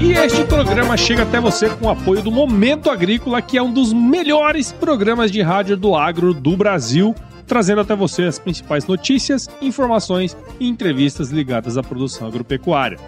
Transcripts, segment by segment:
E este programa chega até você com o apoio do Momento Agrícola, que é um dos melhores programas de rádio do agro do Brasil, trazendo até você as principais notícias, informações e entrevistas ligadas à produção agropecuária.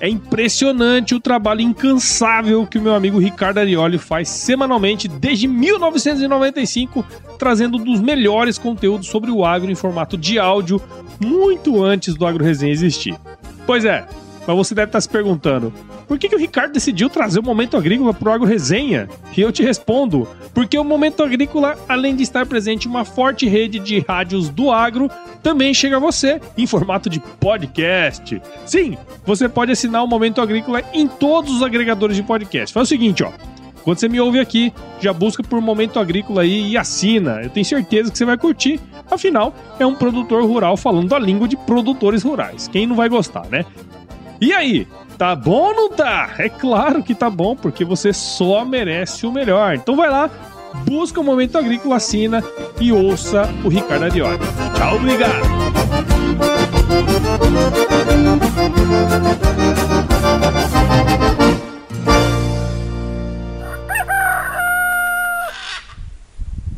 É impressionante o trabalho incansável que o meu amigo Ricardo Arioli faz semanalmente desde 1995, trazendo um dos melhores conteúdos sobre o agro em formato de áudio, muito antes do Agro Resenha existir. Pois é, mas você deve estar se perguntando: por que, que o Ricardo decidiu trazer o Momento Agrícola para o Agro Resenha? E eu te respondo: porque o Momento Agrícola, além de estar presente em uma forte rede de rádios do agro, também chega a você em formato de podcast. Sim, você pode assinar o Momento Agrícola em todos os agregadores de podcast. Faz o seguinte, ó. Quando você me ouve aqui, já busca por Momento Agrícola aí e assina. Eu tenho certeza que você vai curtir. Afinal, é um produtor rural falando a língua de produtores rurais. Quem não vai gostar, né? E aí, tá bom ou não tá? É claro que tá bom, porque você só merece o melhor. Então vai lá, busca o Momento Agrícola, assina e ouça o Ricardo Arioli. Tchau, obrigado!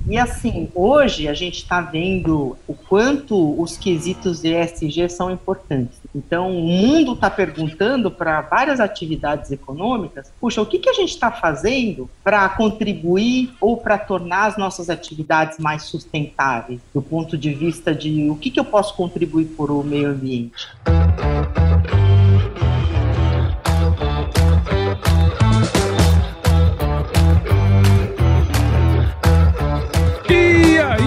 E assim, hoje a gente está vendo o quanto os quesitos de ESG são importantes. Então, o mundo está perguntando para várias atividades econômicas: puxa, o que, que a gente está fazendo para contribuir ou para tornar as nossas atividades mais sustentáveis, do ponto de vista de o que, que eu posso contribuir para o meio ambiente?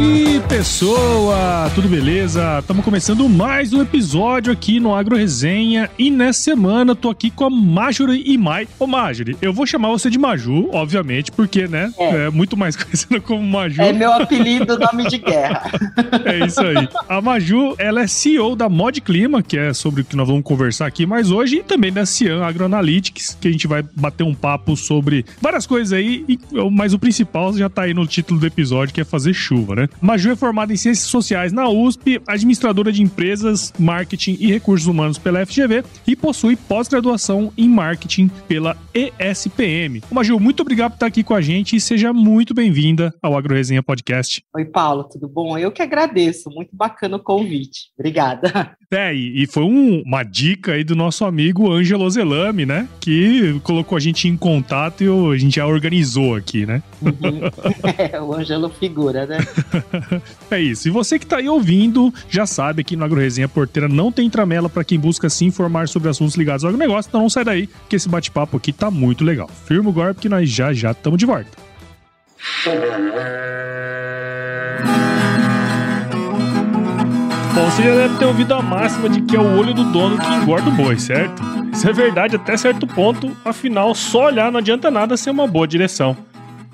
you. Pessoa, tudo beleza? Estamos começando mais um episódio aqui no Agro Resenha e nessa semana tô aqui com a Marjorie e Mai. Ô Marjorie, eu vou chamar você de Maju, obviamente, porque, né, é, é muito mais conhecida como Maju. É meu apelido, nome de guerra. é isso aí. A Maju, ela é CEO da Mod Clima, que é sobre o que nós vamos conversar aqui mais hoje, e também da Cian Agroanalytics, que a gente vai bater um papo sobre várias coisas aí, mas o principal já tá aí no título do episódio, que é fazer chuva, né? Maju é formada em Ciências Sociais na USP, administradora de empresas, marketing e recursos humanos pela FGV e possui pós-graduação em marketing pela ESPM. Ô, Maju, muito obrigado por estar aqui com a gente e seja muito bem-vinda ao Agro Resenha Podcast. Oi, Paulo, tudo bom? Eu que agradeço, muito bacana o convite. Obrigada. É, e, foi um, uma dica aí do nosso amigo Ângelo Zelame, né? Que colocou a gente em contato e a gente já organizou aqui, né? Uhum. É, o Ângelo figura, né? É isso. E você que tá aí ouvindo, já sabe que no AgroResenha Porteira não tem tramela para quem busca se informar sobre assuntos ligados ao agronegócio, então não sai daí, que esse bate-papo aqui tá muito legal. Firma o golpe que nós já já estamos de volta. Bom, você já deve ter ouvido a máxima de que é o olho do dono que engorda o boi, certo? Isso é verdade até certo ponto, afinal, só olhar não adianta nada ser uma boa direção.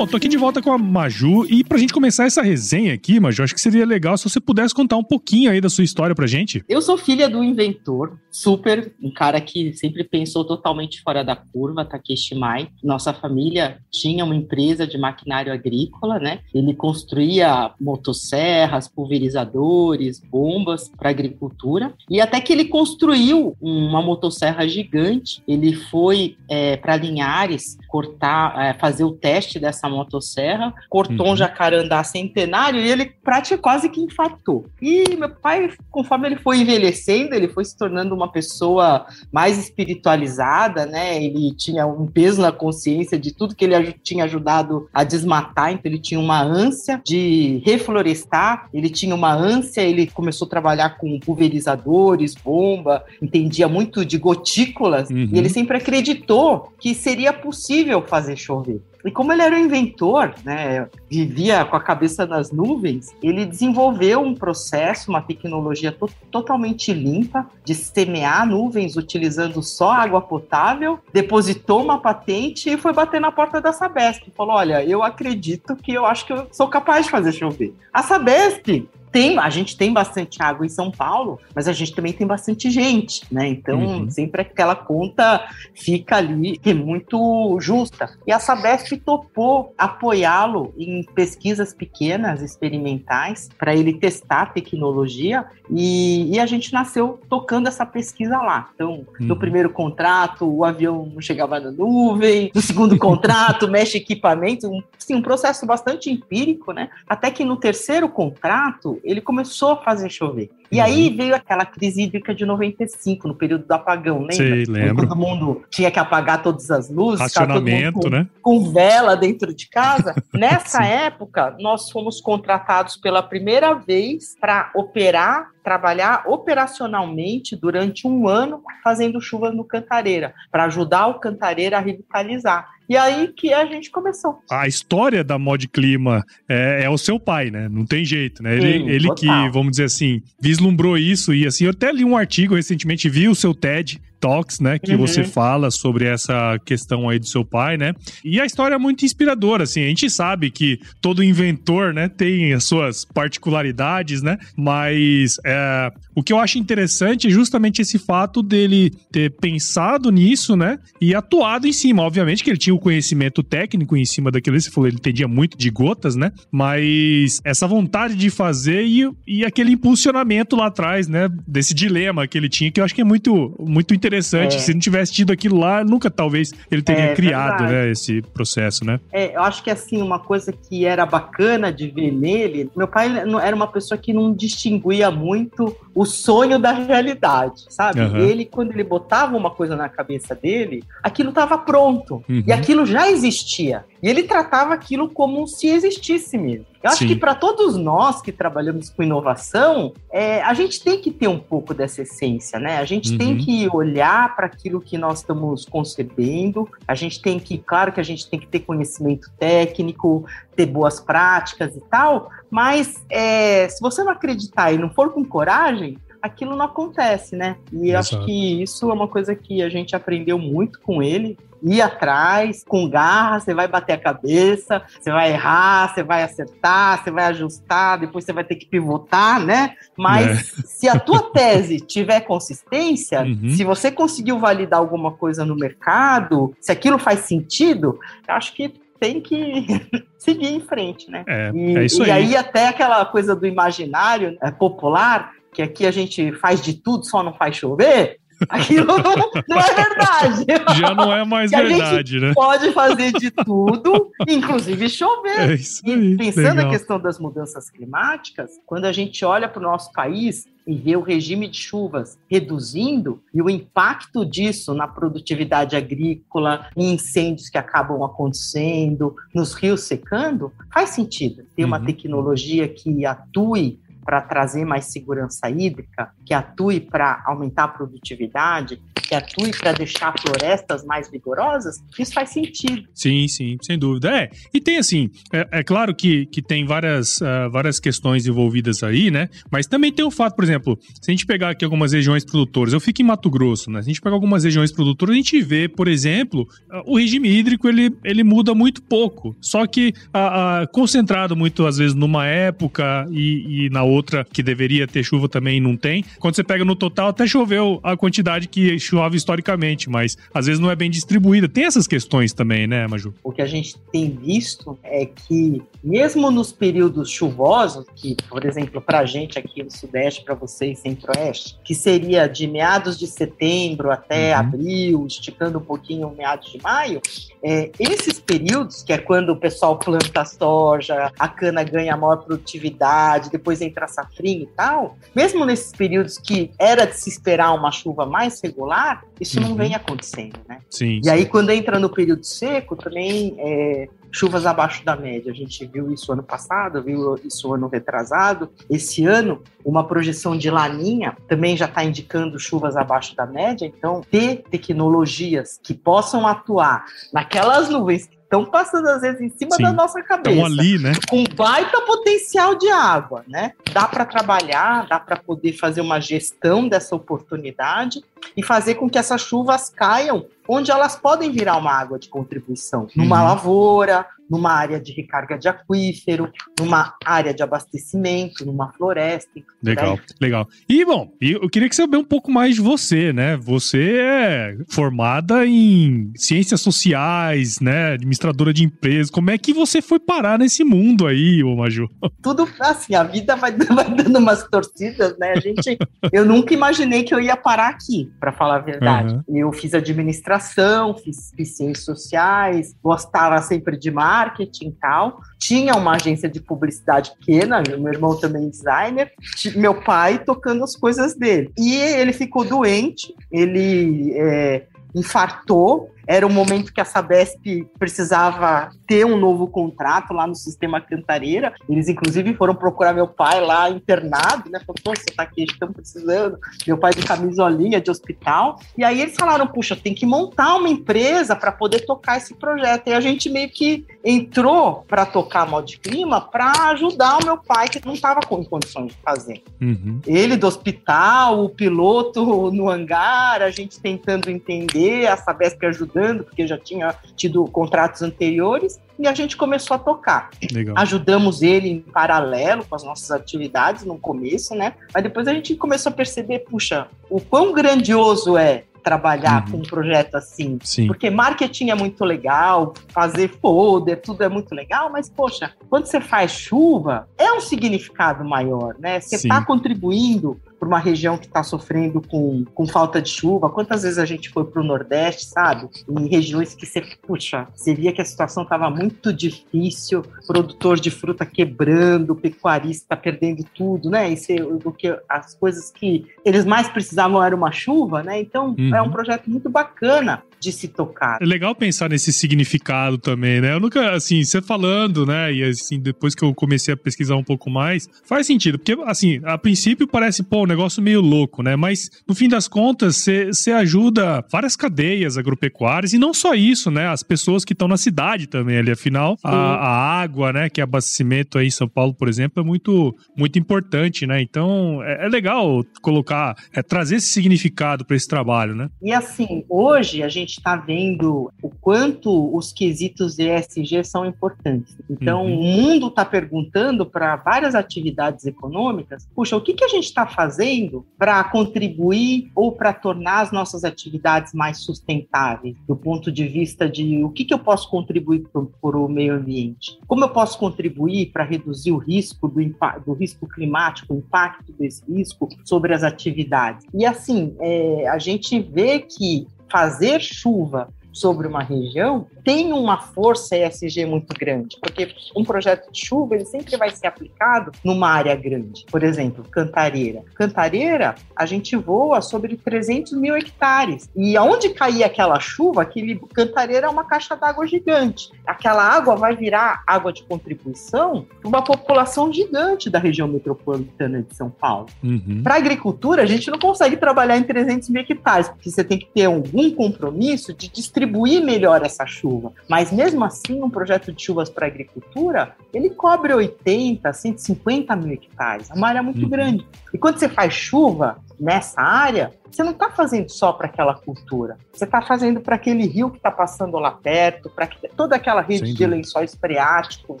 Bom, tô aqui de volta com a Maju e pra gente começar essa resenha aqui, Maju, acho que seria legal se você pudesse contar um pouquinho aí da sua história pra gente. Eu sou filha do inventor, super, um cara que sempre pensou totalmente fora da curva, Takeshi Mai. Nossa família tinha uma empresa de maquinário agrícola, né? Ele construía motosserras, pulverizadores, bombas para agricultura. E até que ele construiu uma motosserra gigante, ele foi é, para Linhares cortar, é, fazer o teste dessa motosserra, cortou uhum. um jacarandá centenário e ele praticamente quase que infartou. E meu pai, conforme ele foi envelhecendo, ele foi se tornando uma pessoa mais espiritualizada, né? Ele tinha um peso na consciência de tudo que ele tinha ajudado a desmatar, então ele tinha uma ânsia de reflorestar, ele tinha uma ânsia, ele começou a trabalhar com pulverizadores, bomba, entendia muito de gotículas, uhum. e ele sempre acreditou que seria possível fazer chover. E como ele era um inventor, né, vivia com a cabeça nas nuvens, ele desenvolveu um processo, uma tecnologia to totalmente limpa de semear nuvens utilizando só água potável, depositou uma patente e foi bater na porta da Sabesp. Falou: Olha, eu acredito que eu acho que eu sou capaz de fazer chover. A Sabesp tem, a gente tem bastante água em São Paulo, mas a gente também tem bastante gente, né? Então, uhum. sempre aquela conta fica ali que é muito justa. E a Sabesp topou apoiá-lo em pesquisas pequenas, experimentais, para ele testar a tecnologia e, e, a gente nasceu tocando essa pesquisa lá. Então, uhum. no primeiro contrato, o avião não chegava na nuvem, no segundo contrato, mexe equipamento, um, sim, um processo bastante empírico, né? Até que no terceiro contrato, ele começou a fazer chover. E uhum. aí veio aquela crise hídrica de 95, no período do apagão, lembra? Sei, lembro. Todo mundo tinha que apagar todas as luzes, Racionamento, com, né? com vela dentro de casa. Nessa época, nós fomos contratados pela primeira vez para operar trabalhar operacionalmente durante um ano fazendo chuvas no Cantareira, para ajudar o Cantareira a revitalizar. E aí que a gente começou. A história da Mod Clima é, é o seu pai, né? Não tem jeito, né? Ele, Sim, ele que, vamos dizer assim, vislumbrou isso e assim, eu até li um artigo recentemente, vi o seu TED Talks, né? Que uhum. você fala sobre essa questão aí do seu pai, né? E a história é muito inspiradora, assim. A gente sabe que todo inventor, né, tem as suas particularidades, né? Mas é, o que eu acho interessante é justamente esse fato dele ter pensado nisso, né? E atuado em cima. Obviamente que ele tinha o conhecimento técnico em cima daquilo. Você falou, ele entendia muito de gotas, né? Mas essa vontade de fazer e, e aquele impulsionamento lá atrás, né? Desse dilema que ele tinha, que eu acho que é muito, muito interessante interessante. É. Se não tivesse tido aquilo lá, nunca talvez ele teria é, criado né, esse processo, né? É, eu acho que assim, uma coisa que era bacana de ver nele, meu pai era uma pessoa que não distinguia muito o sonho da realidade, sabe? Uhum. Ele, quando ele botava uma coisa na cabeça dele, aquilo estava pronto. Uhum. E aquilo já existia. E ele tratava aquilo como se existisse mesmo. Eu acho Sim. que para todos nós que trabalhamos com inovação, é, a gente tem que ter um pouco dessa essência, né? A gente uhum. tem que olhar para aquilo que nós estamos concebendo, a gente tem que, claro que a gente tem que ter conhecimento técnico, ter boas práticas e tal, mas é, se você não acreditar e não for com coragem, aquilo não acontece, né? E Exato. acho que isso é uma coisa que a gente aprendeu muito com ele. Ir atrás, com garra, você vai bater a cabeça, você vai errar, você vai acertar, você vai ajustar, depois você vai ter que pivotar, né? Mas é. se a tua tese tiver consistência, uhum. se você conseguiu validar alguma coisa no mercado, se aquilo faz sentido, eu acho que tem que seguir em frente, né? É, e, é isso aí. E aí até aquela coisa do imaginário é, popular, que aqui a gente faz de tudo, só não faz chover, aquilo não, não é verdade. Já não é mais verdade, né? Pode fazer de tudo, inclusive chover. É isso aí, e pensando legal. na questão das mudanças climáticas, quando a gente olha para o nosso país, e vê o regime de chuvas reduzindo e o impacto disso na produtividade agrícola, em incêndios que acabam acontecendo, nos rios secando, faz sentido ter uma uhum. tecnologia que atue para trazer mais segurança hídrica, que atue para aumentar a produtividade, que atue para deixar florestas mais vigorosas, isso faz sentido. Sim, sim, sem dúvida. É, e tem assim, é, é claro que, que tem várias, uh, várias questões envolvidas aí, né? Mas também tem o fato, por exemplo, se a gente pegar aqui algumas regiões produtoras, eu fico em Mato Grosso, né? Se a gente pegar algumas regiões produtoras, a gente vê, por exemplo, o regime hídrico ele, ele muda muito pouco. Só que a, a, concentrado muito, às vezes, numa época e, e na outra que deveria ter chuva também não tem. Quando você pega no total, até choveu a quantidade que historicamente, mas às vezes não é bem distribuída. Tem essas questões também, né, Maju? O que a gente tem visto é que, mesmo nos períodos chuvosos, que, por exemplo, para a gente aqui no Sudeste, para vocês Centro-Oeste, que seria de meados de setembro até uhum. abril, esticando um pouquinho meados de maio, é, esses períodos, que é quando o pessoal planta soja, a cana ganha maior produtividade, depois entra a safrinha e tal, mesmo nesses períodos que era de se esperar uma chuva mais regular, isso uhum. não vem acontecendo, né? Sim. E aí, quando entra no período seco, também é, chuvas abaixo da média. A gente viu isso ano passado, viu isso ano retrasado. Esse ano, uma projeção de laninha também já está indicando chuvas abaixo da média. Então, ter tecnologias que possam atuar naquelas nuvens que estão passando às vezes em cima Sim, da nossa cabeça. Estão ali, né? Com baita potencial de água, né? Dá para trabalhar, dá para poder fazer uma gestão dessa oportunidade e fazer com que essas chuvas caiam onde elas podem virar uma água de contribuição, numa uhum. lavoura, numa área de recarga de aquífero, numa área de abastecimento, numa floresta. Legal, legal. E bom, eu queria que você saber um pouco mais de você, né? Você é formada em ciências sociais, né? Administradora de empresas. Como é que você foi parar nesse mundo aí, ô Maju? Tudo assim, a vida vai, vai dando umas torcidas, né? A gente, eu nunca imaginei que eu ia parar aqui, para falar a verdade. Uhum. Eu fiz administração, fiz, fiz ciências sociais, gostava sempre de marketing e tal. Tinha uma agência de publicidade pequena, meu irmão também é designer, meu pai tocando as coisas dele. E ele ficou doente, ele é, infartou, era o momento que a Sabesp precisava ter um novo contrato lá no sistema Cantareira. Eles, inclusive, foram procurar meu pai lá internado, né? Falaram, pô, você tá aqui, estamos precisando. Meu pai de camisolinha de hospital. E aí eles falaram, puxa, tem que montar uma empresa para poder tocar esse projeto. E a gente meio que entrou para tocar a de Clima para ajudar o meu pai, que não estava com condições de fazer. Uhum. Ele do hospital, o piloto no hangar, a gente tentando entender, a Sabesp ajudando ajudando, porque já tinha tido contratos anteriores, e a gente começou a tocar. Legal. Ajudamos ele em paralelo com as nossas atividades no começo, né? Mas depois a gente começou a perceber, puxa, o quão grandioso é trabalhar uhum. com um projeto assim. Sim. Porque marketing é muito legal, fazer folder, tudo é muito legal, mas, poxa, quando você faz chuva, é um significado maior, né? Você está contribuindo para uma região que está sofrendo com, com falta de chuva. Quantas vezes a gente foi para o Nordeste, sabe? Em regiões que você, puxa, você via que a situação estava muito difícil, produtor de fruta quebrando, pecuarista perdendo tudo, né? E do que as coisas que eles mais precisavam era uma chuva, né? Então uhum. é um projeto muito bacana de se tocar. É legal pensar nesse significado também, né? Eu nunca, assim, você falando, né? E assim, depois que eu comecei a pesquisar um pouco mais, faz sentido. Porque, assim, a princípio parece, pô, um negócio meio louco, né? Mas, no fim das contas, você ajuda várias cadeias agropecuárias e não só isso, né? As pessoas que estão na cidade também ali. Afinal, a, a, água, né? Que é abastecimento aí em São Paulo, por exemplo, é muito, muito importante, né? Então, é, é legal colocar, é, trazer esse significado para esse trabalho, né? E assim, hoje a gente gente está vendo o quanto os quesitos ESG são importantes. Então, uhum. o mundo está perguntando para várias atividades econômicas: puxa, o que, que a gente está fazendo para contribuir ou para tornar as nossas atividades mais sustentáveis, do ponto de vista de o que, que eu posso contribuir para o meio ambiente? Como eu posso contribuir para reduzir o risco do, do risco climático, o impacto desse risco sobre as atividades? E assim, é, a gente vê que fazer chuva sobre uma região, tem uma força ESG muito grande, porque um projeto de chuva ele sempre vai ser aplicado numa área grande. Por exemplo, Cantareira. Cantareira, a gente voa sobre 300 mil hectares. E aonde cair aquela chuva, aquele Cantareira é uma caixa d'água gigante. Aquela água vai virar água de contribuição para uma população gigante da região metropolitana de São Paulo. Uhum. Para a agricultura, a gente não consegue trabalhar em 300 mil hectares, porque você tem que ter algum compromisso de distribuir melhor essa chuva. Mas mesmo assim, um projeto de chuvas para agricultura, ele cobre 80, 150 mil hectares. É uma área muito uhum. grande. E quando você faz chuva nessa área, você não está fazendo só para aquela cultura. Você está fazendo para aquele rio que está passando lá perto, para toda aquela rede de lençóis freáticos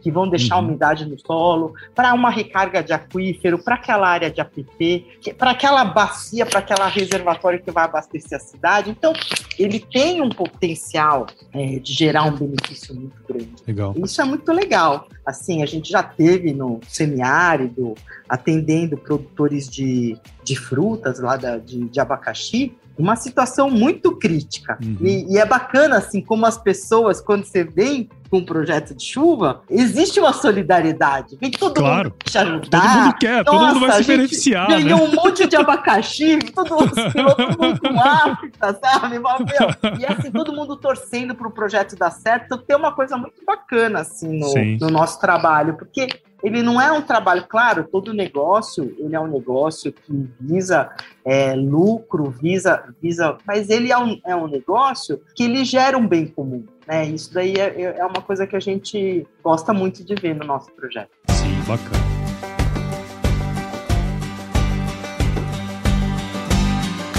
que vão deixar uhum. umidade no solo, para uma recarga de aquífero, para aquela área de APP, para aquela bacia, para aquela reservatório que vai abastecer a cidade. Então, ele tem um potencial é, de gerar um benefício muito grande. Legal. Isso é muito legal. Assim, a gente já teve no semiárido atendendo produtores de, de frutas lá da, de, de abacaxi, uma situação muito crítica. Uhum. E, e, é bacana, assim, como as pessoas, quando você vem com um projeto de chuva, existe uma solidariedade. Vem todo claro. mundo te ajudar. Todo mundo quer, Nossa, todo mundo vai se beneficiar. Ganhou né? um monte de abacaxi, todo mundo, todo mundo com África, sabe? E assim, todo mundo torcendo para o projeto dar certo. Então, tem uma coisa muito bacana, assim, no, no nosso trabalho, porque ele não é um trabalho, claro, todo negócio, ele é um negócio que visa é, lucro, visa, visa, mas ele é um, é um negócio que ele gera um bem comum, né? Isso daí é, é uma coisa que a gente gosta muito de ver no nosso projeto. Sim, bacana.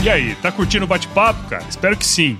E aí, tá curtindo o bate-papo, cara? Espero que sim.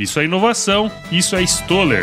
Isso é inovação, isso é Stoller.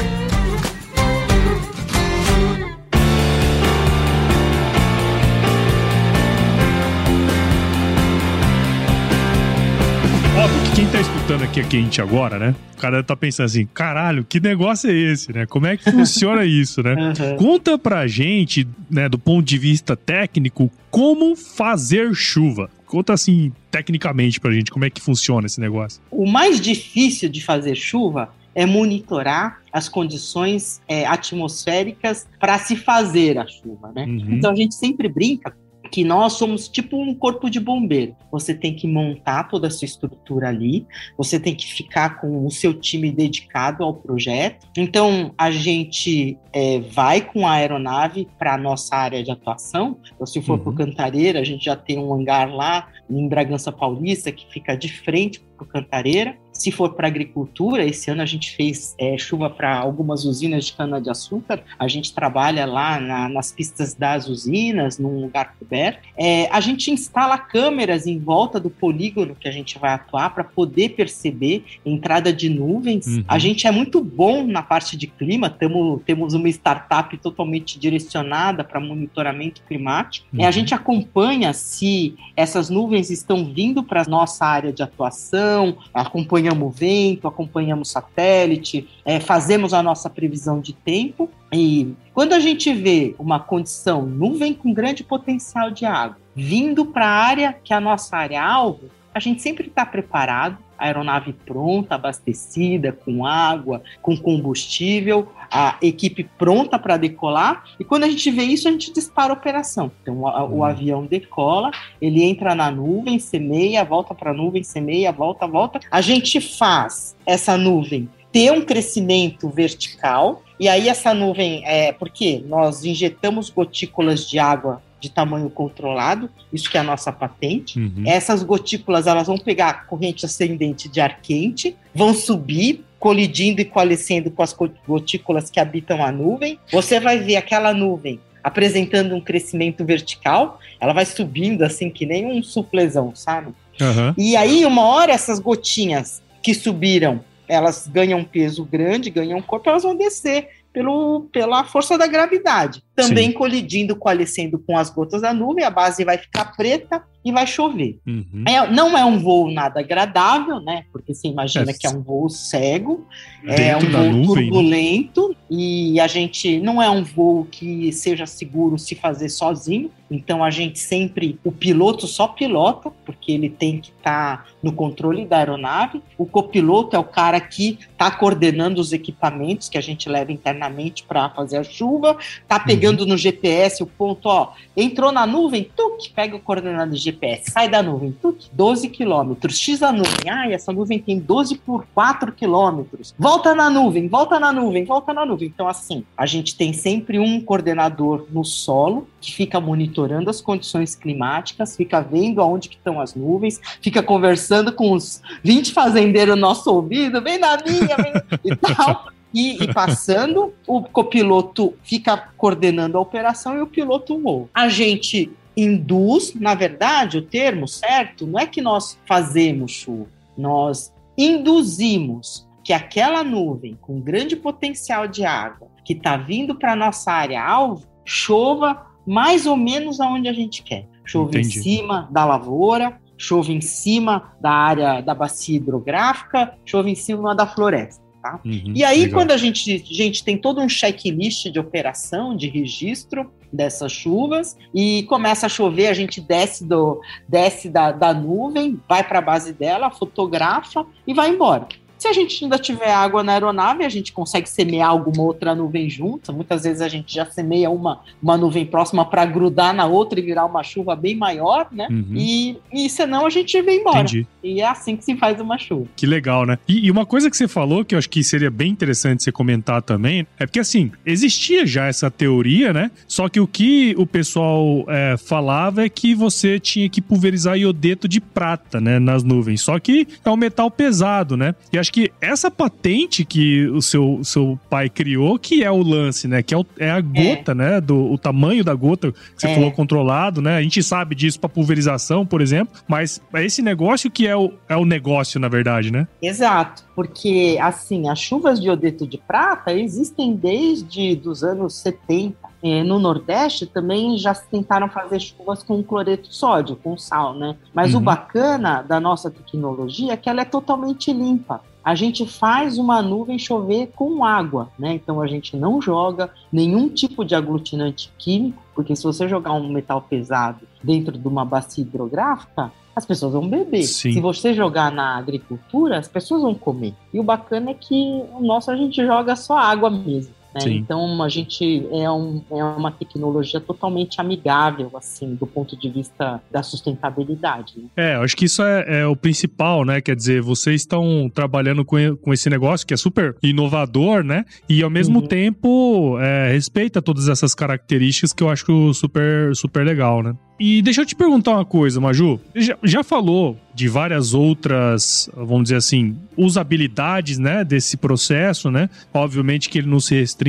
Óbvio que quem tá escutando aqui a gente agora, né? O cara tá pensando assim, caralho, que negócio é esse, né? Como é que funciona isso, né? Uhum. Conta pra gente, né, do ponto de vista técnico, como fazer chuva. Conta assim, tecnicamente pra gente, como é que funciona esse negócio. O mais difícil de fazer chuva é monitorar as condições é, atmosféricas para se fazer a chuva, né? Uhum. Então a gente sempre brinca que nós somos tipo um corpo de bombeiro. Você tem que montar toda a sua estrutura ali, você tem que ficar com o seu time dedicado ao projeto. Então, a gente é, vai com a aeronave para a nossa área de atuação. Então, se for uhum. para Cantareira, a gente já tem um hangar lá em Bragança Paulista que fica de frente para Cantareira. Se for para agricultura, esse ano a gente fez é, chuva para algumas usinas de cana-de-açúcar. A gente trabalha lá na, nas pistas das usinas, num lugar coberto. É, a gente instala câmeras em volta do polígono que a gente vai atuar para poder perceber entrada de nuvens. Uhum. A gente é muito bom na parte de clima, tamo, temos uma startup totalmente direcionada para monitoramento climático. Uhum. É, a gente acompanha se essas nuvens estão vindo para nossa área de atuação, acompanha acompanhamos vento, acompanhamos satélite, é, fazemos a nossa previsão de tempo. E quando a gente vê uma condição, nuvem com grande potencial de água, vindo para a área que é a nossa área alvo, a gente sempre está preparado, a aeronave pronta, abastecida, com água, com combustível, a equipe pronta para decolar. E quando a gente vê isso, a gente dispara a operação. Então, a, o uhum. avião decola, ele entra na nuvem, semeia, volta para a nuvem, semeia, volta, volta. A gente faz essa nuvem ter um crescimento vertical E aí essa nuvem, é porque nós injetamos gotículas de água de tamanho controlado, isso que é a nossa patente. Uhum. Essas gotículas elas vão pegar a corrente ascendente de ar quente, vão subir, colidindo e coalescendo com as gotículas que habitam a nuvem. Você vai ver aquela nuvem apresentando um crescimento vertical, ela vai subindo assim que nem um suplezão, sabe? Uhum. E aí, uma hora, essas gotinhas que subiram, elas ganham peso grande, ganham corpo, elas vão descer pelo, pela força da gravidade. Também Sim. colidindo, coalescendo com as gotas da nuvem, a base vai ficar preta e vai chover. Uhum. É, não é um voo nada agradável, né? Porque você imagina é. que é um voo cego, é um voo nuvem, né? turbulento, né? e a gente não é um voo que seja seguro se fazer sozinho. Então a gente sempre, o piloto só pilota, porque ele tem que estar tá no controle da aeronave. O copiloto é o cara que está coordenando os equipamentos que a gente leva internamente para fazer a chuva, tá pegando uhum. no GPS o ponto, ó, entrou na nuvem, tuc, pega o coordenado do GPS, sai da nuvem, tuc, 12 quilômetros, X a nuvem, ai, essa nuvem tem 12 por 4 quilômetros, volta na nuvem, volta na nuvem, volta na nuvem. Então, assim, a gente tem sempre um coordenador no solo que fica monitorando as condições climáticas, fica vendo aonde que estão as nuvens, fica conversando com os 20 fazendeiros no nosso ouvido, vem na minha, vem e tal. E, e, passando, o copiloto fica coordenando a operação e o piloto voa. A gente induz, na verdade, o termo certo não é que nós fazemos chuva, nós induzimos que aquela nuvem com grande potencial de água que está vindo para a nossa área alvo chova mais ou menos aonde a gente quer. Chove Entendi. em cima da lavoura, chove em cima da área da bacia hidrográfica, chove em cima da floresta. Tá? Uhum, e aí, legal. quando a gente, gente tem todo um checklist de operação, de registro dessas chuvas, e começa a chover, a gente desce, do, desce da, da nuvem, vai para a base dela, fotografa e vai embora. Se a gente ainda tiver água na aeronave, a gente consegue semear alguma outra nuvem junto. Muitas vezes a gente já semeia uma, uma nuvem próxima para grudar na outra e virar uma chuva bem maior, né? Uhum. E, e senão a gente vem embora. Entendi. E é assim que se faz uma chuva. Que legal, né? E, e, uma coisa que você falou, que eu acho que seria bem interessante você comentar também, é porque assim, existia já essa teoria, né? Só que o que o pessoal é, falava é que você tinha que pulverizar iodeto de prata, né? Nas nuvens. Só que é um metal pesado, né? E acho que essa patente que o seu, seu pai criou, que é o lance, né? Que é, o, é a gota, é. né? Do, o tamanho da gota que você é. falou controlado, né? A gente sabe disso para pulverização, por exemplo, mas é esse negócio que é o, é o negócio, na verdade, né? Exato, porque assim, as chuvas de iodeto de prata existem desde os anos 70 é, no Nordeste também já tentaram fazer chuvas com cloreto de sódio, com sal, né? Mas uhum. o bacana da nossa tecnologia é que ela é totalmente limpa. A gente faz uma nuvem chover com água, né? Então a gente não joga nenhum tipo de aglutinante químico, porque se você jogar um metal pesado dentro de uma bacia hidrográfica, as pessoas vão beber. Sim. Se você jogar na agricultura, as pessoas vão comer. E o bacana é que o nosso a gente joga só água mesmo. Né? Então a gente é, um, é uma tecnologia totalmente amigável, assim, do ponto de vista da sustentabilidade. Né? É, acho que isso é, é, o principal, né? Quer dizer, vocês estão trabalhando com, com esse negócio que é super inovador, né? E ao mesmo uhum. tempo é, respeita todas essas características que eu acho super, super legal, né? E deixa eu te perguntar uma coisa, Maju. Já, já falou de várias outras, vamos dizer assim, usabilidades, né, desse processo, né? Obviamente que ele não se restringe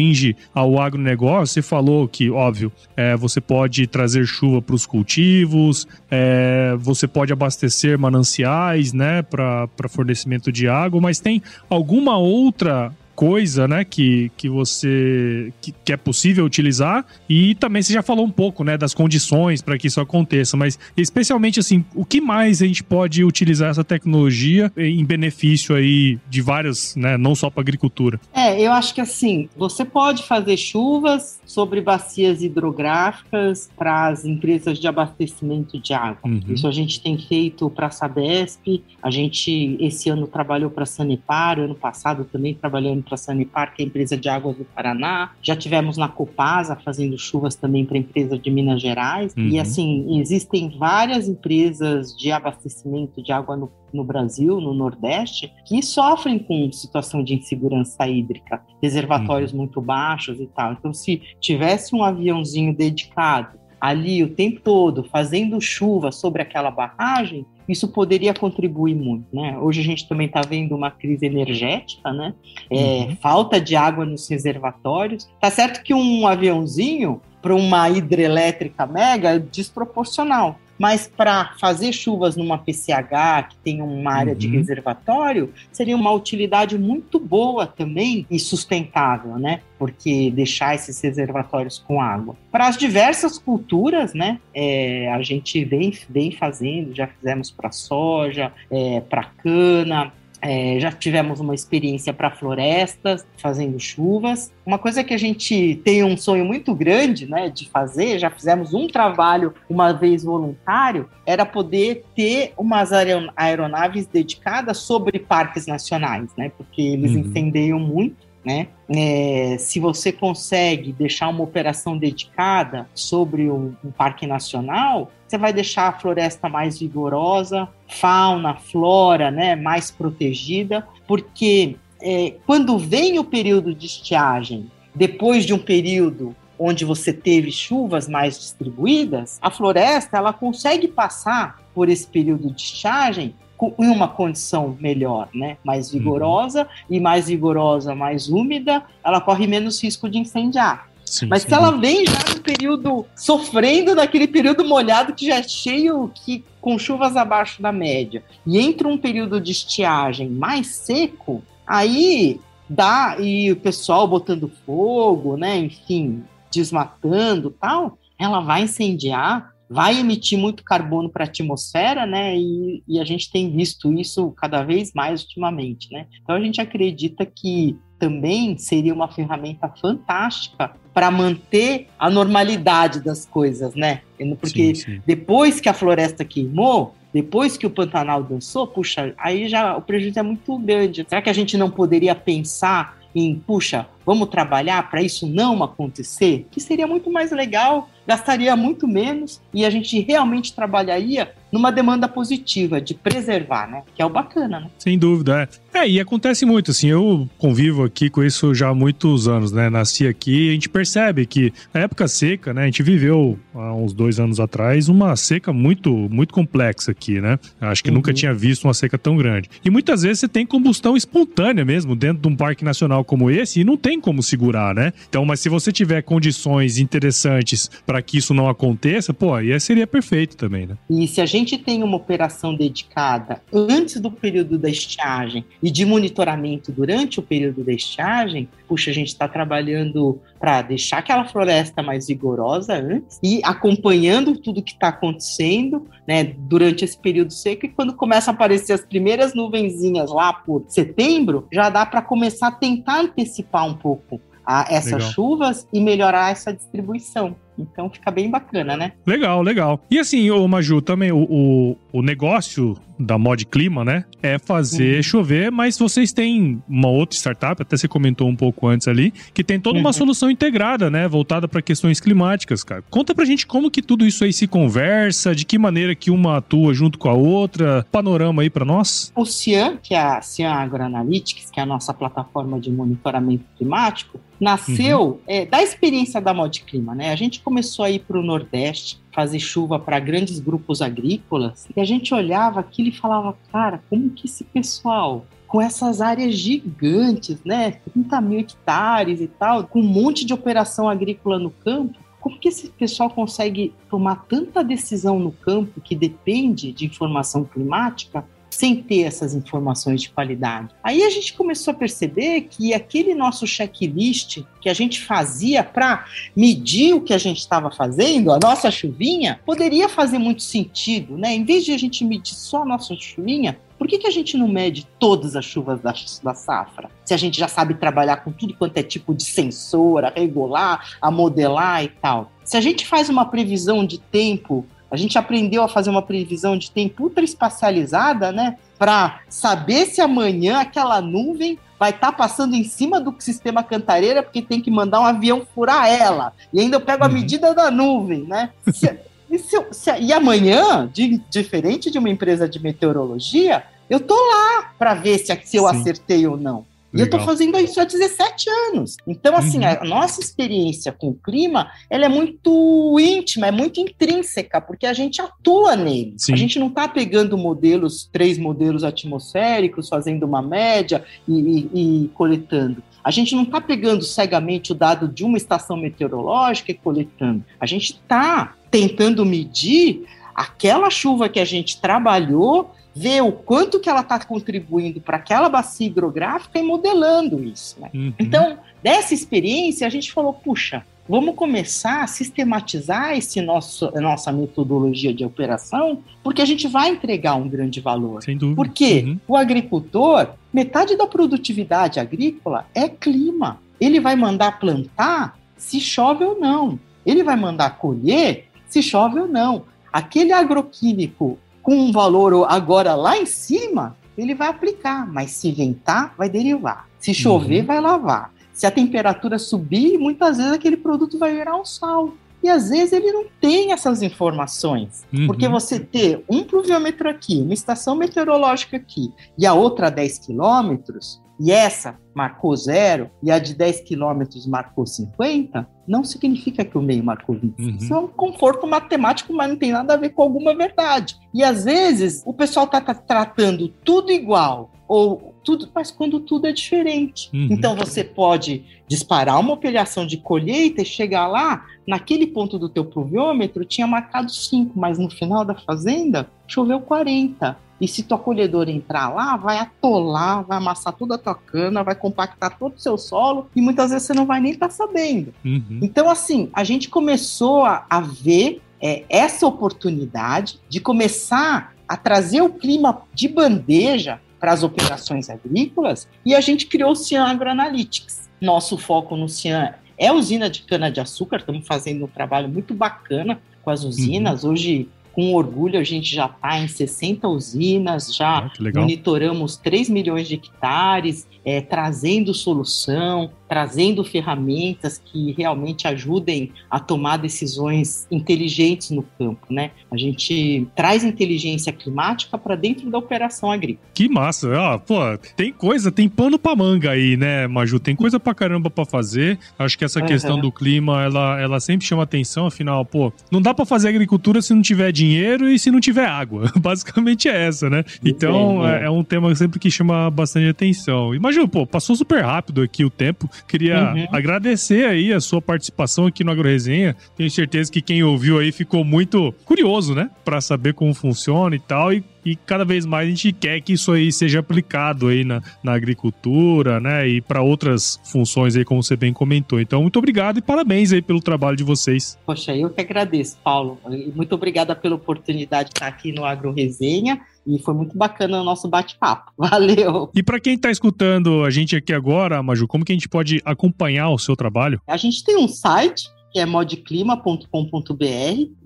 ao agronegócio. Você falou que, óbvio, é, você pode trazer chuva para os cultivos, é, você pode abastecer mananciais, né, para fornecimento de água, mas tem alguma outra coisa, né, que, que você que, que, é possível utilizar e também você já falou um pouco, né, das condições para que isso aconteça, mas especialmente assim, o que mais a gente pode utilizar essa tecnologia em benefício aí de vários, né, não só para agricultura? É, eu acho que assim, você pode fazer chuvas sobre bacias hidrográficas para as empresas de abastecimento de água. Uhum. Isso a gente tem feito para a Sabesp, a gente esse ano trabalhou para a Sanepar, ano passado também trabalhando para a Sanepar, que é a empresa de águas do Paraná. Já tivemos na Copasa fazendo chuvas também para a empresa de Minas Gerais. Uhum. E assim, existem várias empresas de abastecimento de água no no Brasil, no Nordeste, que sofrem com situação de insegurança hídrica, reservatórios uhum. muito baixos e tal. Então, se tivesse um aviãozinho dedicado ali o tempo todo, fazendo chuva sobre aquela barragem, isso poderia contribuir muito, né? Hoje a gente também está vendo uma crise energética, né? É, uhum. Falta de água nos reservatórios. Tá certo que um aviãozinho para uma hidrelétrica mega é desproporcional mas para fazer chuvas numa PCH que tem uma área uhum. de reservatório, seria uma utilidade muito boa também e sustentável, né? Porque deixar esses reservatórios com água. Para as diversas culturas, né? É, a gente vem, vem fazendo, já fizemos para soja, é, para cana, é, já tivemos uma experiência para florestas, fazendo chuvas. Uma coisa que a gente tem um sonho muito grande né, de fazer, já fizemos um trabalho uma vez voluntário, era poder ter umas aeronaves dedicadas sobre parques nacionais, né, porque eles uhum. incendeiam muito né? É, se você consegue deixar uma operação dedicada sobre um, um, parque nacional, você vai deixar a floresta mais vigorosa, fauna, flora, né, mais protegida, porque é, quando vem o período de estiagem, depois de um período onde você teve chuvas mais distribuídas, a floresta ela consegue passar por esse período de estiagem em uma condição melhor, né? Mais uhum. vigorosa uhum. e mais vigorosa, mais úmida, ela corre menos risco de incendiar. Sim, Mas sim. se ela vem já no período sofrendo daquele período molhado que já é cheio, que com chuvas abaixo da média, e entra um período de estiagem mais seco, aí dá e o pessoal botando fogo, né? Enfim, desmatando, tal, ela vai incendiar vai emitir muito carbono para a atmosfera, né? E, e, a gente tem visto isso cada vez mais ultimamente, né? Então a gente acredita que também seria uma ferramenta fantástica para manter a normalidade das coisas, né? Porque sim, sim. depois que a floresta queimou, depois que o Pantanal dançou, puxa, aí já o prejuízo é muito grande. Será que a gente não poderia pensar em, puxa, vamos trabalhar para isso não acontecer? Que seria muito mais legal gastaria muito menos e a gente realmente trabalharia numa demanda positiva de preservar, né? Que é o bacana, né? Sem dúvida, é. É, e acontece muito, assim, eu convivo aqui com isso já há muitos anos, né? Nasci aqui e a gente percebe que na época seca, né? A gente viveu há uns dois anos atrás uma seca muito, muito complexa aqui, né? Acho que uhum. nunca tinha visto uma seca tão grande. E muitas vezes você tem combustão espontânea mesmo dentro de um parque nacional como esse e não tem como segurar, né? Então, mas se você tiver condições interessantes para que isso não aconteça, pô, aí seria perfeito também, né? E se a gente tem uma operação dedicada antes do período da estiagem e de monitoramento durante o período da estiagem, puxa, a gente está trabalhando para deixar aquela floresta mais vigorosa antes e acompanhando tudo que está acontecendo, né, durante esse período seco e quando começam a aparecer as primeiras nuvenzinhas lá por setembro, já dá para começar a tentar antecipar um pouco a essas Legal. chuvas e melhorar essa distribuição. Então fica bem bacana, né? Legal, legal. E assim, o Maju, também o, o, o negócio da Mod Clima, né? É fazer uhum. chover, mas vocês têm uma outra startup, até você comentou um pouco antes ali, que tem toda uma uhum. solução integrada, né? Voltada para questões climáticas, cara. Conta pra gente como que tudo isso aí se conversa, de que maneira que uma atua junto com a outra, panorama aí para nós. O CIAN, que é a CIAN AgroAnalytics, que é a nossa plataforma de monitoramento climático, nasceu uhum. é, da experiência da Mod Clima, né? A gente começou a ir para o Nordeste fazer chuva para grandes grupos agrícolas e a gente olhava aquilo e falava, cara, como que esse pessoal com essas áreas gigantes, né, 30 mil hectares e tal, com um monte de operação agrícola no campo, como que esse pessoal consegue tomar tanta decisão no campo que depende de informação climática sem ter essas informações de qualidade. Aí a gente começou a perceber que aquele nosso checklist que a gente fazia para medir o que a gente estava fazendo, a nossa chuvinha, poderia fazer muito sentido, né? Em vez de a gente medir só a nossa chuvinha, por que, que a gente não mede todas as chuvas da, da safra? Se a gente já sabe trabalhar com tudo quanto é tipo de sensor, a regular, a modelar e tal. Se a gente faz uma previsão de tempo a gente aprendeu a fazer uma previsão de tempo ultra espacializada, né? Para saber se amanhã aquela nuvem vai estar tá passando em cima do sistema Cantareira porque tem que mandar um avião furar ela. E ainda eu pego a uhum. medida da nuvem, né? Se, e, se, se, e, amanhã, de, diferente de uma empresa de meteorologia, eu tô lá para ver se, se eu Sim. acertei ou não. E eu estou fazendo isso há 17 anos. Então, assim, uhum. a nossa experiência com o clima, ela é muito íntima, é muito intrínseca, porque a gente atua nele. Sim. A gente não está pegando modelos, três modelos atmosféricos, fazendo uma média e, e, e coletando. A gente não está pegando cegamente o dado de uma estação meteorológica e coletando. A gente está tentando medir aquela chuva que a gente trabalhou ver o quanto que ela está contribuindo para aquela bacia hidrográfica e modelando isso. Né? Uhum. Então, dessa experiência, a gente falou, puxa, vamos começar a sistematizar esse nosso, nossa metodologia de operação, porque a gente vai entregar um grande valor. Sem dúvida. Porque uhum. o agricultor, metade da produtividade agrícola é clima. Ele vai mandar plantar se chove ou não. Ele vai mandar colher se chove ou não. Aquele agroquímico com um valor agora lá em cima, ele vai aplicar, mas se ventar, vai derivar. Se chover, uhum. vai lavar. Se a temperatura subir, muitas vezes aquele produto vai virar um sal. E às vezes ele não tem essas informações. Uhum. Porque você ter um pluviômetro aqui, uma estação meteorológica aqui, e a outra a 10 quilômetros, e essa marcou zero e a de 10 quilômetros marcou 50, não significa que o meio marcou 20. Uhum. Isso é um conforto matemático, mas não tem nada a ver com alguma verdade. E às vezes o pessoal está tá tratando tudo igual, ou tudo, mas quando tudo é diferente. Uhum. Então você pode disparar uma operação de colheita e chegar lá, naquele ponto do teu pluviômetro tinha marcado 5, mas no final da fazenda choveu 40. E se tua colhedora entrar lá, vai atolar, vai amassar toda a tua cana, vai compactar todo o seu solo e muitas vezes você não vai nem estar tá sabendo. Uhum. Então, assim, a gente começou a, a ver é, essa oportunidade de começar a trazer o clima de bandeja para as operações agrícolas e a gente criou o Cian Agroanalytics. Nosso foco no Cian é usina de cana-de-açúcar, estamos fazendo um trabalho muito bacana com as usinas. Uhum. Hoje com orgulho, a gente já está em 60 usinas, já ah, monitoramos 3 milhões de hectares, é, trazendo solução, trazendo ferramentas que realmente ajudem a tomar decisões inteligentes no campo, né? A gente traz inteligência climática para dentro da operação agrícola. Que massa! Ah, pô, tem coisa, tem pano para manga aí, né, Maju? Tem coisa para caramba para fazer. Acho que essa uhum. questão do clima, ela, ela sempre chama atenção, afinal, pô, não dá para fazer agricultura se não tiver dinheiro e se não tiver água. Basicamente é essa, né? Então, é, é um tema sempre que chama bastante atenção. Imagina, pô, passou super rápido aqui o tempo. Queria uhum. agradecer aí a sua participação aqui no AgroResenha. Tenho certeza que quem ouviu aí ficou muito curioso, né? Para saber como funciona e tal. E e cada vez mais a gente quer que isso aí seja aplicado aí na, na agricultura, né, e para outras funções aí, como você bem comentou. Então, muito obrigado e parabéns aí pelo trabalho de vocês. Poxa, eu que agradeço, Paulo. Muito obrigada pela oportunidade de estar aqui no Agro Resenha. E foi muito bacana o nosso bate-papo. Valeu! E para quem está escutando a gente aqui agora, Maju, como que a gente pode acompanhar o seu trabalho? A gente tem um site que é modclima.com.br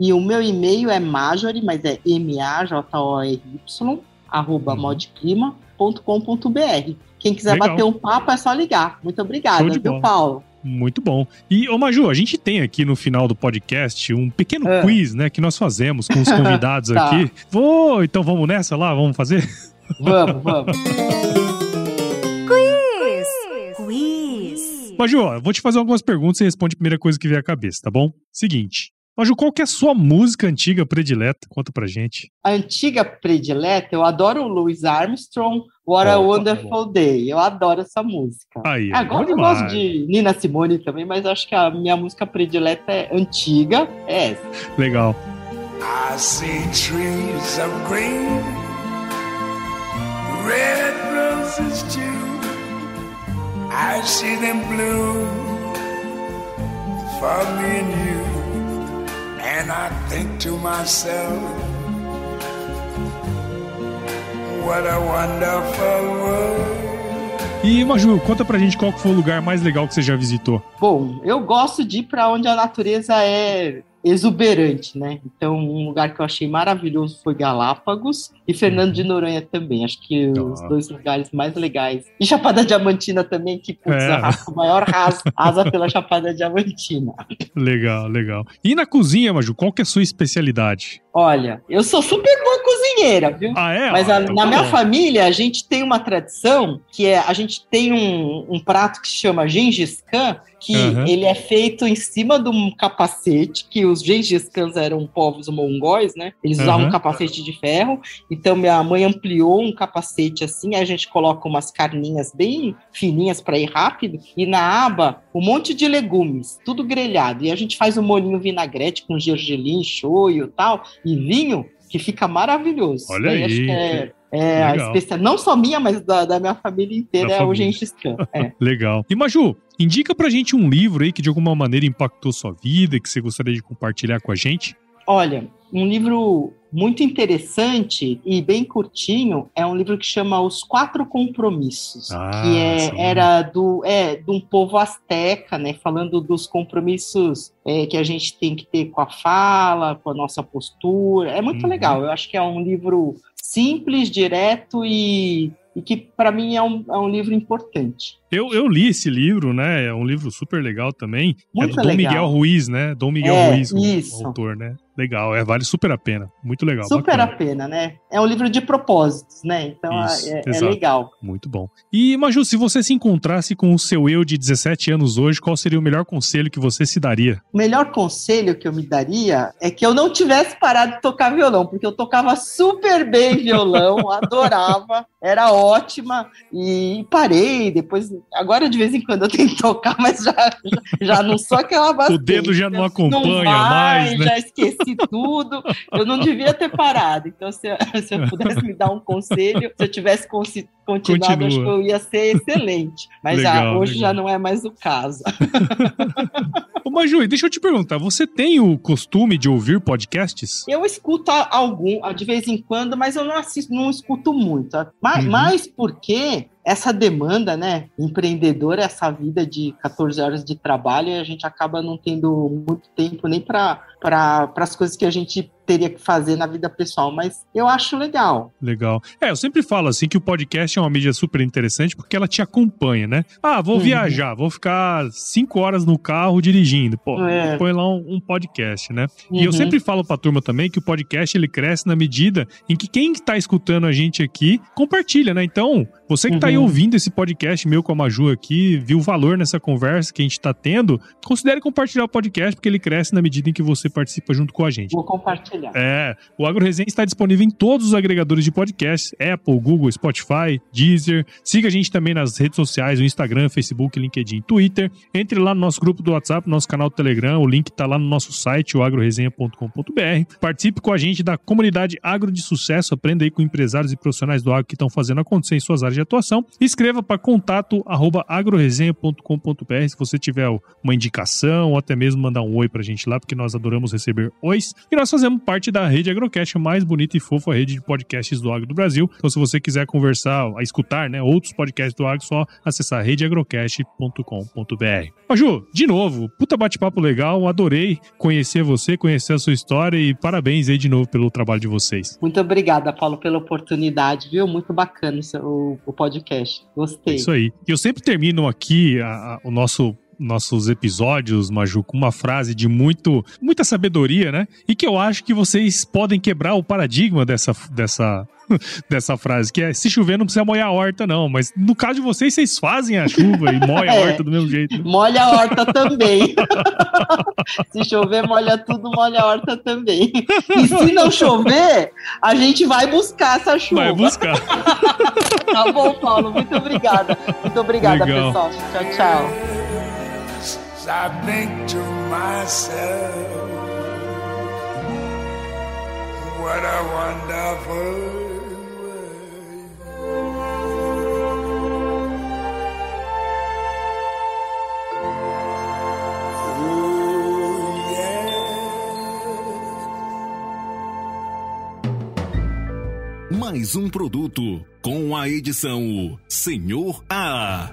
e o meu e-mail é majori, mas é M-A-J-O-R-Y, arroba uhum. modclima.com.br. Quem quiser Legal. bater um papo é só ligar. Muito obrigada, viu, Paulo? Muito bom. E, ô Maju, a gente tem aqui no final do podcast um pequeno é. quiz, né, que nós fazemos com os convidados tá. aqui. Vou, então vamos nessa lá? Vamos fazer? Vamos, vamos. quiz! Quiz! Maju, ó, vou te fazer algumas perguntas e responde a primeira coisa que vier à cabeça, tá bom? Seguinte, Maju, qual que é a sua música antiga predileta? Conta pra gente. A antiga predileta, eu adoro o Louis Armstrong, What oh, a Wonderful tá Day. Eu adoro essa música. Aí, Agora eu gosto de Nina Simone também, mas acho que a minha música predileta é antiga, é essa. Legal. I see trees of green, red roses too. I see them blue for me and you. And I think to myself, what a wonderful world. E Maju, conta pra gente qual foi o lugar mais legal que você já visitou. Bom, eu gosto de ir pra onde a natureza é exuberante, né? Então, um lugar que eu achei maravilhoso foi Galápagos e Fernando de Noronha também. Acho que os dois lugares mais legais. E Chapada Diamantina também, que putz, é. o maior asa, asa pela Chapada Diamantina. Legal, legal. E na cozinha, Maju, qual que é a sua especialidade? Olha, eu sou super boa cozinheira, viu? Ah, é? Mas a, então na tá minha família, a gente tem uma tradição que é a gente tem um, um prato que se chama Gengis Khan, que uhum. ele é feito em cima de um capacete, que os Gengis Khans eram povos mongóis, né? Eles usavam uhum. um capacete de ferro. Então minha mãe ampliou um capacete assim, aí a gente coloca umas carninhas bem fininhas para ir rápido e na aba um monte de legumes, tudo grelhado. E a gente faz um molinho vinagrete com gergelim, shoyu, tal e vinho que fica maravilhoso. Olha aí. É, é a especial, não só minha, mas da, da minha família inteira da é família. o Gengis Khan. É. Legal. E Maju, indica pra gente um livro aí que de alguma maneira impactou sua vida, que você gostaria de compartilhar com a gente. Olha, um livro muito interessante e bem curtinho é um livro que chama Os Quatro Compromissos, ah, que é, era do é de um povo asteca, né? Falando dos compromissos é, que a gente tem que ter com a fala, com a nossa postura. É muito uhum. legal. Eu acho que é um livro simples, direto e e que para mim é um, é um livro importante. Eu, eu li esse livro, né? É um livro super legal também. Muito é do Dom Miguel Ruiz, né? Dom Miguel é, Ruiz, o, o autor, né? Legal, é, vale super a pena. Muito legal. Super bacana. a pena, né? É um livro de propósitos, né? Então Isso, é, é, legal. Muito bom. E, Maju, se você se encontrasse com o seu eu de 17 anos hoje, qual seria o melhor conselho que você se daria? O melhor conselho que eu me daria é que eu não tivesse parado de tocar violão, porque eu tocava super bem violão, adorava, era ótima, e parei. Depois, agora de vez em quando eu tenho que tocar, mas já, já, já não sou aquela bastante. O dedo já não acompanha não vai, mais, né? Já esqueci tudo, eu não devia ter parado. Então, se eu, se eu pudesse me dar um conselho, se eu tivesse continuado, Continua. acho que eu ia ser excelente. Mas legal, já, hoje legal. já não é mais o caso. Ô, Maju, deixa eu te perguntar, você tem o costume de ouvir podcasts? Eu escuto algum, de vez em quando, mas eu não assisto, não escuto muito. Mas, uhum. mais porque essa demanda, né, empreendedora, essa vida de 14 horas de trabalho, a gente acaba não tendo muito tempo nem para as coisas que a gente teria que fazer na vida pessoal, mas eu acho legal. Legal. É, eu sempre falo assim que o podcast é uma mídia super interessante porque ela te acompanha, né? Ah, vou uhum. viajar, vou ficar cinco horas no carro dirigindo. Pô, é. põe lá um, um, podcast, né? Uhum. E eu uhum. sempre falo pra turma também que o podcast ele cresce na medida em que quem está escutando a gente aqui compartilha, né? Então, você que está aí uhum. ouvindo esse podcast meu com a Maju aqui, viu o valor nessa conversa que a gente está tendo, considere compartilhar o podcast porque ele cresce na medida em que você participa junto com a gente. Vou compartilhar compartilhar. É, o AgroResenha está disponível em todos os agregadores de podcasts, Apple, Google, Spotify, Deezer. Siga a gente também nas redes sociais, o Instagram, Facebook, LinkedIn, Twitter. Entre lá no nosso grupo do WhatsApp, nosso canal do Telegram, o link está lá no nosso site, o agroresenha.com.br. Participe com a gente da comunidade Agro de Sucesso, aprenda aí com empresários e profissionais do agro que estão fazendo acontecer em suas áreas de atuação. Escreva para contato arroba agroresenha.com.br se você tiver uma indicação ou até mesmo mandar um oi para a gente lá, porque nós adoramos receber ois. E nós fazemos parte da rede Agrocast, a mais bonita e fofa rede de podcasts do agro do Brasil. Então, se você quiser conversar, a escutar né, outros podcasts do agro, só acessar redeagrocast.com.br. Maju, de novo, puta bate-papo legal, adorei conhecer você, conhecer a sua história e parabéns aí de novo pelo trabalho de vocês. Muito obrigada, Paulo, pela oportunidade, viu? Muito bacana o, o podcast. Gostei. É isso aí. Eu sempre termino aqui a, a, o nosso nossos episódios, Maju, com uma frase de muito, muita sabedoria, né? E que eu acho que vocês podem quebrar o paradigma dessa, dessa, dessa frase, que é se chover não precisa molhar a horta, não. Mas no caso de vocês, vocês fazem a chuva e molham a é, horta do mesmo jeito. Molha a horta também. se chover, molha tudo, molha a horta também. E se não chover, a gente vai buscar essa chuva. Vai buscar. tá bom, Paulo. Muito obrigada. Muito obrigada, Legal. pessoal. Tchau, tchau. I think to myself, what a wonderful Mais um produto com a edição Senhor A.